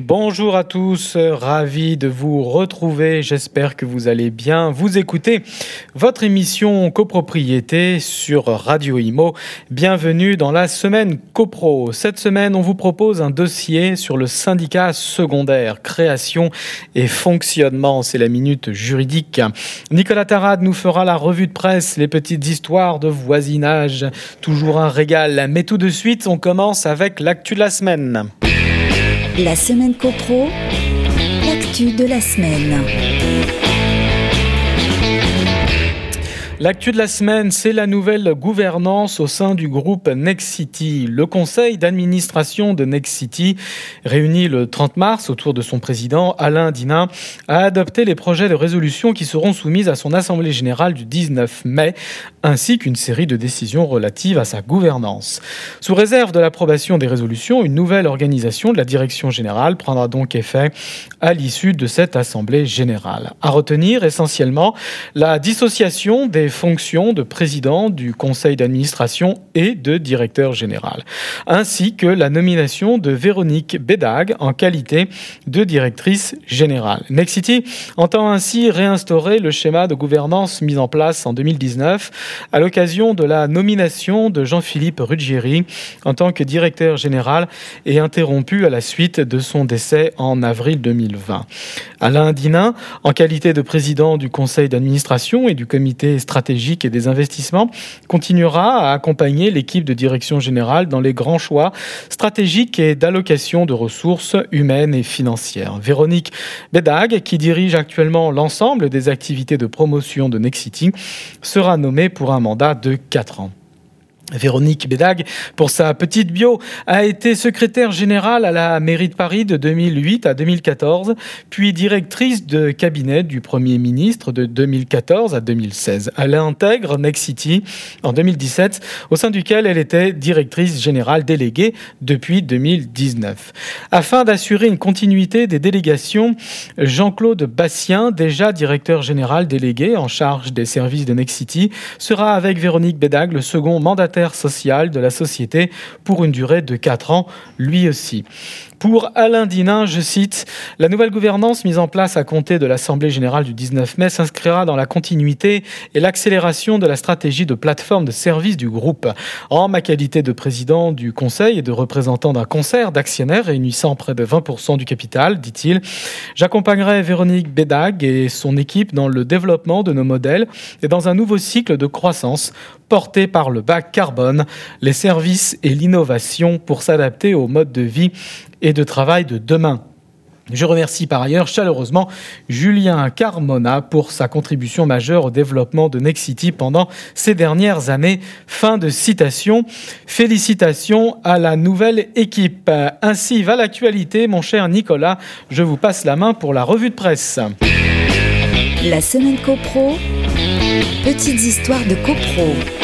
Bonjour à tous, ravi de vous retrouver. J'espère que vous allez bien. Vous écoutez votre émission copropriété sur Radio Imo. Bienvenue dans la semaine copro. Cette semaine, on vous propose un dossier sur le syndicat secondaire, création et fonctionnement. C'est la minute juridique. Nicolas Tarade nous fera la revue de presse, les petites histoires de voisinage. Toujours un régal. Mais tout de suite, on commence avec l'actu de la semaine. La semaine copro, l'actu de la semaine. L'actu de la semaine, c'est la nouvelle gouvernance au sein du groupe Nexity. Le conseil d'administration de Nexity, réuni le 30 mars autour de son président Alain Dinin, a adopté les projets de résolution qui seront soumis à son assemblée générale du 19 mai, ainsi qu'une série de décisions relatives à sa gouvernance. Sous réserve de l'approbation des résolutions, une nouvelle organisation de la direction générale prendra donc effet à l'issue de cette assemblée générale. À retenir essentiellement la dissociation des fonctions de président du conseil d'administration et de directeur général, ainsi que la nomination de Véronique Bédag en qualité de directrice générale. Nexity entend ainsi réinstaurer le schéma de gouvernance mis en place en 2019 à l'occasion de la nomination de Jean-Philippe Ruggieri en tant que directeur général et interrompu à la suite de son décès en avril 2020. Alain Dinin, en qualité de président du conseil d'administration et du comité stratégique stratégique et des investissements continuera à accompagner l'équipe de direction générale dans les grands choix stratégiques et d'allocation de ressources humaines et financières. Véronique Bédag, qui dirige actuellement l'ensemble des activités de promotion de Nexity, sera nommée pour un mandat de 4 ans. Véronique Bédag, pour sa petite bio, a été secrétaire générale à la mairie de Paris de 2008 à 2014, puis directrice de cabinet du Premier ministre de 2014 à 2016. Elle intègre Next City en 2017, au sein duquel elle était directrice générale déléguée depuis 2019. Afin d'assurer une continuité des délégations, Jean-Claude Bastien, déjà directeur général délégué en charge des services de Next City, sera avec Véronique Bédag le second mandataire social de la société pour une durée de 4 ans, lui aussi. Pour Alain Dinin, je cite, La nouvelle gouvernance mise en place à compter de l'Assemblée générale du 19 mai s'inscrira dans la continuité et l'accélération de la stratégie de plateforme de service du groupe. En ma qualité de président du conseil et de représentant d'un concert d'actionnaires réunissant près de 20% du capital, dit-il, j'accompagnerai Véronique Bédag et son équipe dans le développement de nos modèles et dans un nouveau cycle de croissance porté par le bas carbone, les services et l'innovation pour s'adapter au mode de vie et de travail de demain. Je remercie par ailleurs chaleureusement Julien Carmona pour sa contribution majeure au développement de Nexity pendant ces dernières années. Fin de citation. Félicitations à la nouvelle équipe. Ainsi va l'actualité, mon cher Nicolas. Je vous passe la main pour la revue de presse. La semaine CoPro, petites histoires de CoPro.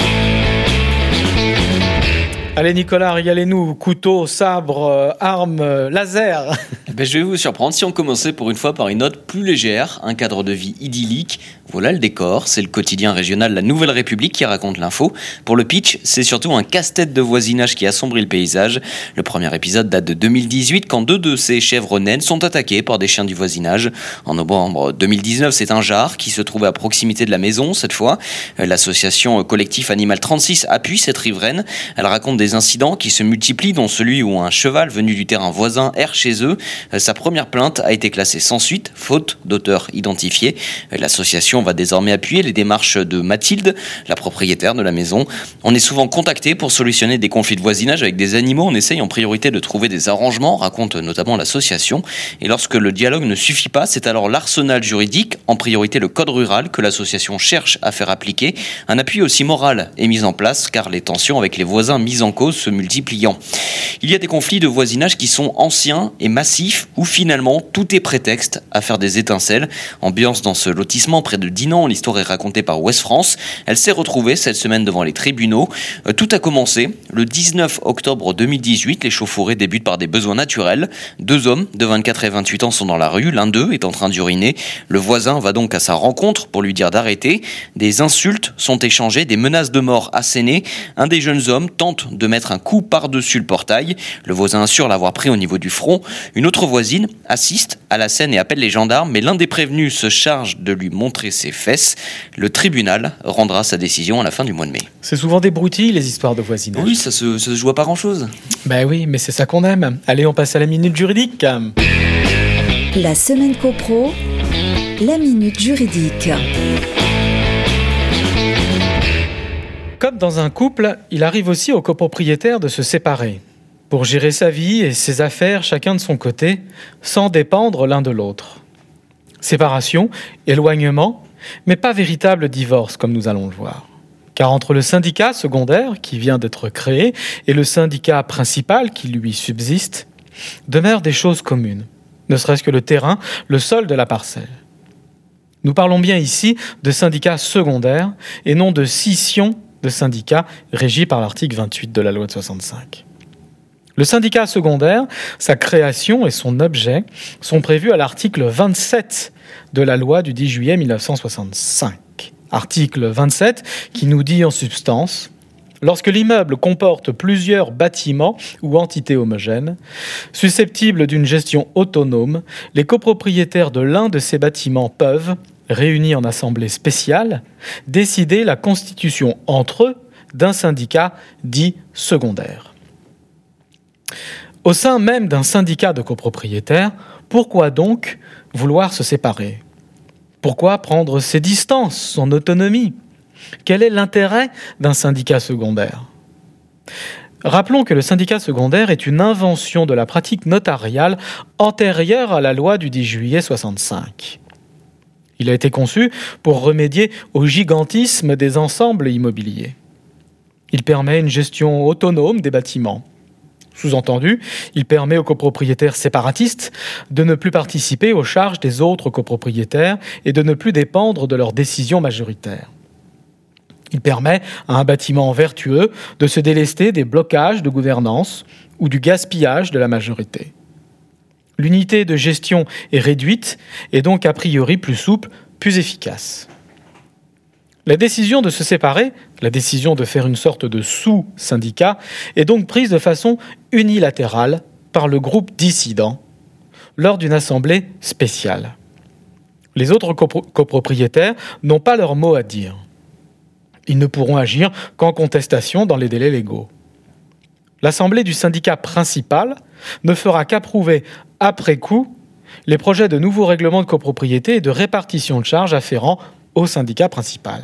Allez Nicolas, régalez-nous, couteau, sabre, euh, arme, euh, laser. Ben, je vais vous surprendre si on commençait pour une fois par une note plus légère, un cadre de vie idyllique. Voilà le décor, c'est le quotidien régional La Nouvelle République qui raconte l'info. Pour le pitch, c'est surtout un casse-tête de voisinage qui assombrit le paysage. Le premier épisode date de 2018 quand deux de ces chèvres naines sont attaquées par des chiens du voisinage. En novembre 2019, c'est un jar qui se trouvait à proximité de la maison cette fois. L'association Collectif Animal 36 appuie cette riveraine. Elle raconte des incidents qui se multiplient, dont celui où un cheval venu du terrain voisin erre chez eux. Sa première plainte a été classée sans suite, faute d'auteur identifié. L'association va désormais appuyer les démarches de Mathilde, la propriétaire de la maison. On est souvent contacté pour solutionner des conflits de voisinage avec des animaux. On essaye en priorité de trouver des arrangements, raconte notamment l'association. Et lorsque le dialogue ne suffit pas, c'est alors l'arsenal juridique, en priorité le code rural, que l'association cherche à faire appliquer. Un appui aussi moral est mis en place car les tensions avec les voisins mis en cause se multipliant. Il y a des conflits de voisinage qui sont anciens et massifs où finalement tout est prétexte à faire des étincelles. Ambiance dans ce lotissement près de Dinan, l'histoire est racontée par Ouest France. Elle s'est retrouvée cette semaine devant les tribunaux. Euh, tout a commencé le 19 octobre 2018. Les chauffourées débutent par des besoins naturels. Deux hommes de 24 et 28 ans sont dans la rue, l'un d'eux est en train d'uriner. Le voisin va donc à sa rencontre pour lui dire d'arrêter. Des insultes sont échangées, des menaces de mort assénées. Un des jeunes hommes tente de mettre un coup par-dessus le portail. Le voisin assure l'avoir pris au niveau du front. Une autre voisine assiste à la scène et appelle les gendarmes, mais l'un des prévenus se charge de lui montrer ses fesses. Le tribunal rendra sa décision à la fin du mois de mai. C'est souvent des broutilles, les histoires de voisinage. Oui, ça se, ça se joue à pas grand-chose. Ben oui, mais c'est ça qu'on aime. Allez, on passe à la minute juridique. La semaine copro, la minute juridique. Comme dans un couple, il arrive aussi aux copropriétaires de se séparer pour gérer sa vie et ses affaires chacun de son côté, sans dépendre l'un de l'autre. Séparation, éloignement, mais pas véritable divorce comme nous allons le voir. Car entre le syndicat secondaire qui vient d'être créé et le syndicat principal qui lui subsiste, demeurent des choses communes, ne serait-ce que le terrain, le sol de la parcelle. Nous parlons bien ici de syndicats secondaires et non de scission de syndicats régis par l'article 28 de la loi de 65. Le syndicat secondaire, sa création et son objet sont prévus à l'article 27 de la loi du 10 juillet 1965. Article 27 qui nous dit en substance Lorsque l'immeuble comporte plusieurs bâtiments ou entités homogènes, susceptibles d'une gestion autonome, les copropriétaires de l'un de ces bâtiments peuvent, réunis en assemblée spéciale, décider la constitution entre eux d'un syndicat dit secondaire. Au sein même d'un syndicat de copropriétaires, pourquoi donc vouloir se séparer? Pourquoi prendre ses distances, son autonomie? Quel est l'intérêt d'un syndicat secondaire? Rappelons que le syndicat secondaire est une invention de la pratique notariale antérieure à la loi du 10 juillet 65. Il a été conçu pour remédier au gigantisme des ensembles immobiliers. Il permet une gestion autonome des bâtiments. Sous-entendu, il permet aux copropriétaires séparatistes de ne plus participer aux charges des autres copropriétaires et de ne plus dépendre de leurs décisions majoritaires. Il permet à un bâtiment vertueux de se délester des blocages de gouvernance ou du gaspillage de la majorité. L'unité de gestion est réduite et donc a priori plus souple, plus efficace. La décision de se séparer, la décision de faire une sorte de sous-syndicat, est donc prise de façon unilatérale par le groupe dissident lors d'une assemblée spéciale. Les autres copropriétaires n'ont pas leur mot à dire. Ils ne pourront agir qu'en contestation dans les délais légaux. L'assemblée du syndicat principal ne fera qu'approuver après coup les projets de nouveaux règlements de copropriété et de répartition de charges afférents au syndicat principal.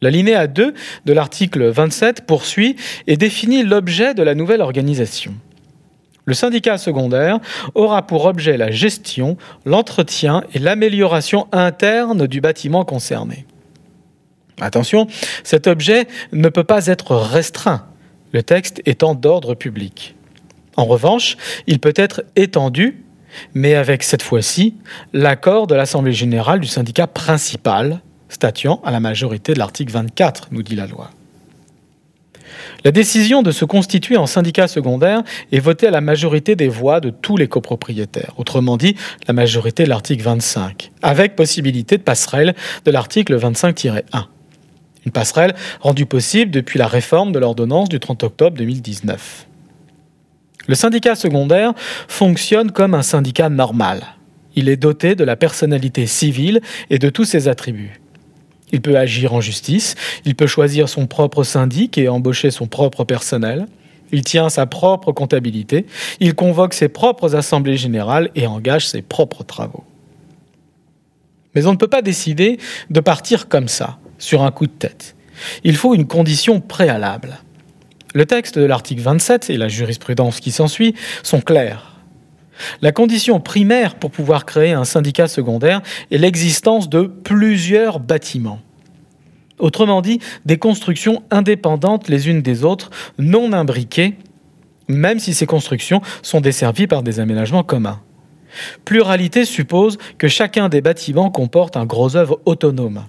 La linéa 2 de l'article 27 poursuit et définit l'objet de la nouvelle organisation. Le syndicat secondaire aura pour objet la gestion, l'entretien et l'amélioration interne du bâtiment concerné. Attention, cet objet ne peut pas être restreint, le texte étant d'ordre public. En revanche, il peut être étendu, mais avec cette fois-ci l'accord de l'Assemblée générale du syndicat principal, statuant à la majorité de l'article 24, nous dit la loi. La décision de se constituer en syndicat secondaire est votée à la majorité des voix de tous les copropriétaires, autrement dit la majorité de l'article 25, avec possibilité de passerelle de l'article 25-1. Une passerelle rendue possible depuis la réforme de l'ordonnance du 30 octobre 2019. Le syndicat secondaire fonctionne comme un syndicat normal. Il est doté de la personnalité civile et de tous ses attributs. Il peut agir en justice, il peut choisir son propre syndic et embaucher son propre personnel, il tient sa propre comptabilité, il convoque ses propres assemblées générales et engage ses propres travaux. Mais on ne peut pas décider de partir comme ça, sur un coup de tête. Il faut une condition préalable. Le texte de l'article 27 et la jurisprudence qui s'ensuit sont clairs. La condition primaire pour pouvoir créer un syndicat secondaire est l'existence de plusieurs bâtiments. Autrement dit, des constructions indépendantes les unes des autres, non imbriquées, même si ces constructions sont desservies par des aménagements communs. Pluralité suppose que chacun des bâtiments comporte un gros œuvre autonome.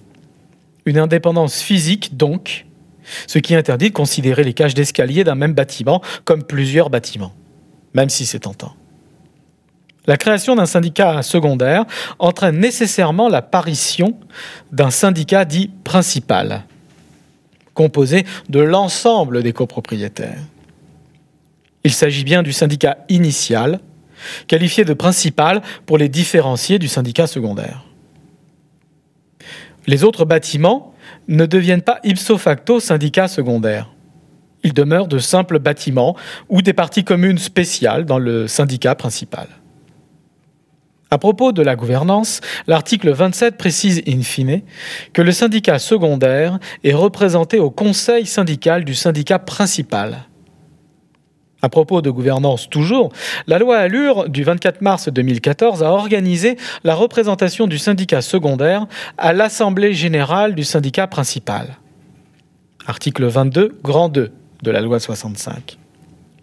Une indépendance physique donc, ce qui interdit de considérer les cages d'escalier d'un même bâtiment comme plusieurs bâtiments, même si c'est tentant. La création d'un syndicat secondaire entraîne nécessairement l'apparition d'un syndicat dit principal, composé de l'ensemble des copropriétaires. Il s'agit bien du syndicat initial, qualifié de principal pour les différencier du syndicat secondaire. Les autres bâtiments ne deviennent pas ipso facto syndicats secondaires. Ils demeurent de simples bâtiments ou des parties communes spéciales dans le syndicat principal. À propos de la gouvernance, l'article 27 précise in fine que le syndicat secondaire est représenté au conseil syndical du syndicat principal. À propos de gouvernance toujours, la loi Allure du 24 mars 2014 a organisé la représentation du syndicat secondaire à l'Assemblée générale du syndicat principal. Article 22, grand 2 de la loi 65.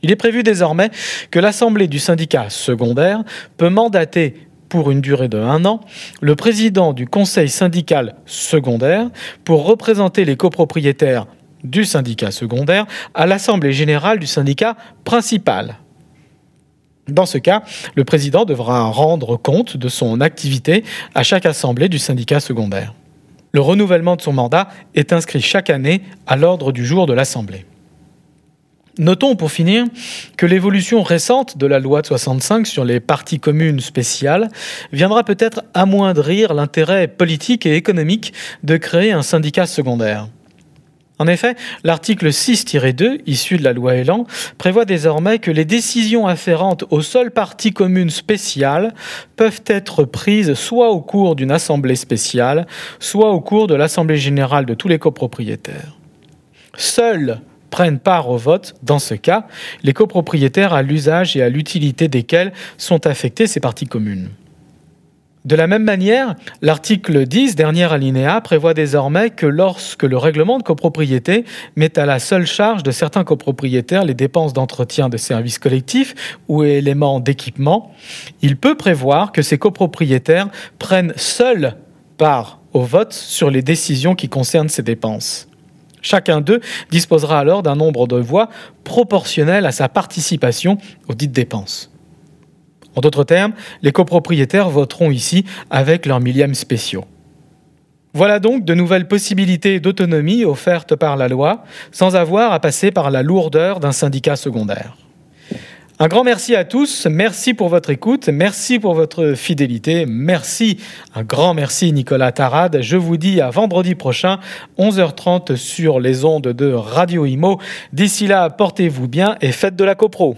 Il est prévu désormais que l'Assemblée du syndicat secondaire peut mandater pour une durée de un an le président du conseil syndical secondaire pour représenter les copropriétaires du syndicat secondaire à l'Assemblée générale du syndicat principal. Dans ce cas, le président devra rendre compte de son activité à chaque assemblée du syndicat secondaire. Le renouvellement de son mandat est inscrit chaque année à l'ordre du jour de l'Assemblée. Notons pour finir que l'évolution récente de la loi de 65 sur les parties communes spéciales viendra peut-être amoindrir l'intérêt politique et économique de créer un syndicat secondaire. En effet, l'article 6-2, issu de la loi Elan, prévoit désormais que les décisions afférentes aux seules parties communes spéciales peuvent être prises soit au cours d'une assemblée spéciale, soit au cours de l'assemblée générale de tous les copropriétaires. Seuls prennent part au vote, dans ce cas, les copropriétaires à l'usage et à l'utilité desquels sont affectées ces parties communes. De la même manière, l'article 10, dernier alinéa, prévoit désormais que lorsque le règlement de copropriété met à la seule charge de certains copropriétaires les dépenses d'entretien de services collectifs ou éléments d'équipement, il peut prévoir que ces copropriétaires prennent seuls part au vote sur les décisions qui concernent ces dépenses. Chacun d'eux disposera alors d'un nombre de voix proportionnel à sa participation aux dites dépenses. En d'autres termes, les copropriétaires voteront ici avec leurs millièmes spéciaux. Voilà donc de nouvelles possibilités d'autonomie offertes par la loi, sans avoir à passer par la lourdeur d'un syndicat secondaire. Un grand merci à tous, merci pour votre écoute, merci pour votre fidélité, merci, un grand merci Nicolas Tarade. Je vous dis à vendredi prochain, 11h30 sur les ondes de Radio Imo. D'ici là, portez-vous bien et faites de la copro.